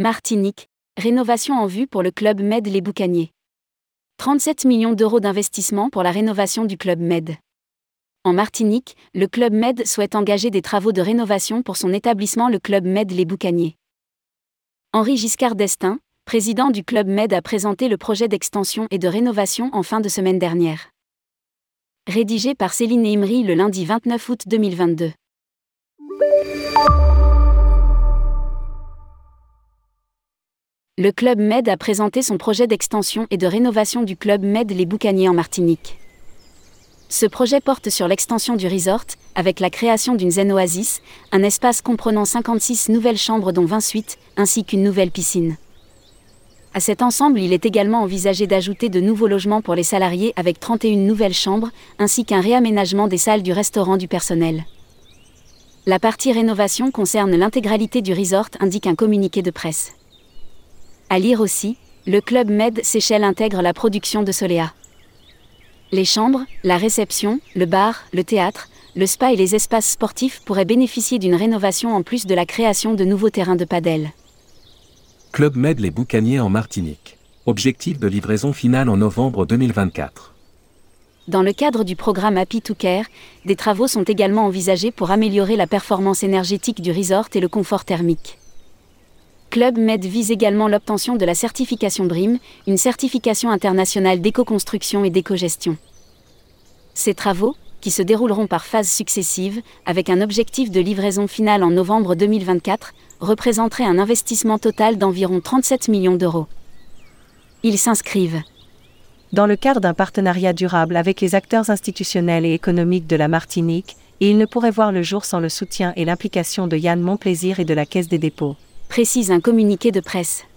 Martinique, rénovation en vue pour le club Med Les Boucaniers. 37 millions d'euros d'investissement pour la rénovation du club Med. En Martinique, le club Med souhaite engager des travaux de rénovation pour son établissement le club Med Les Boucaniers. Henri Giscard d'Estaing, président du club Med a présenté le projet d'extension et de rénovation en fin de semaine dernière. Rédigé par Céline Imri le lundi 29 août 2022. Le Club Med a présenté son projet d'extension et de rénovation du Club Med Les Boucaniers en Martinique. Ce projet porte sur l'extension du resort, avec la création d'une zen oasis, un espace comprenant 56 nouvelles chambres dont 20 suites, ainsi qu'une nouvelle piscine. À cet ensemble, il est également envisagé d'ajouter de nouveaux logements pour les salariés avec 31 nouvelles chambres, ainsi qu'un réaménagement des salles du restaurant du personnel. La partie rénovation concerne l'intégralité du resort, indique un communiqué de presse. À lire aussi, le club Med Seychelles intègre la production de Soléa. Les chambres, la réception, le bar, le théâtre, le spa et les espaces sportifs pourraient bénéficier d'une rénovation en plus de la création de nouveaux terrains de padel. Club Med Les Boucaniers en Martinique. Objectif de livraison finale en novembre 2024. Dans le cadre du programme Happy to Care, des travaux sont également envisagés pour améliorer la performance énergétique du resort et le confort thermique. Club Med vise également l'obtention de la certification BRIM, une certification internationale d'éco-construction et d'éco-gestion. Ces travaux, qui se dérouleront par phases successives, avec un objectif de livraison finale en novembre 2024, représenteraient un investissement total d'environ 37 millions d'euros. Ils s'inscrivent dans le cadre d'un partenariat durable avec les acteurs institutionnels et économiques de la Martinique, et ils ne pourraient voir le jour sans le soutien et l'implication de Yann Monplaisir et de la Caisse des dépôts précise un communiqué de presse.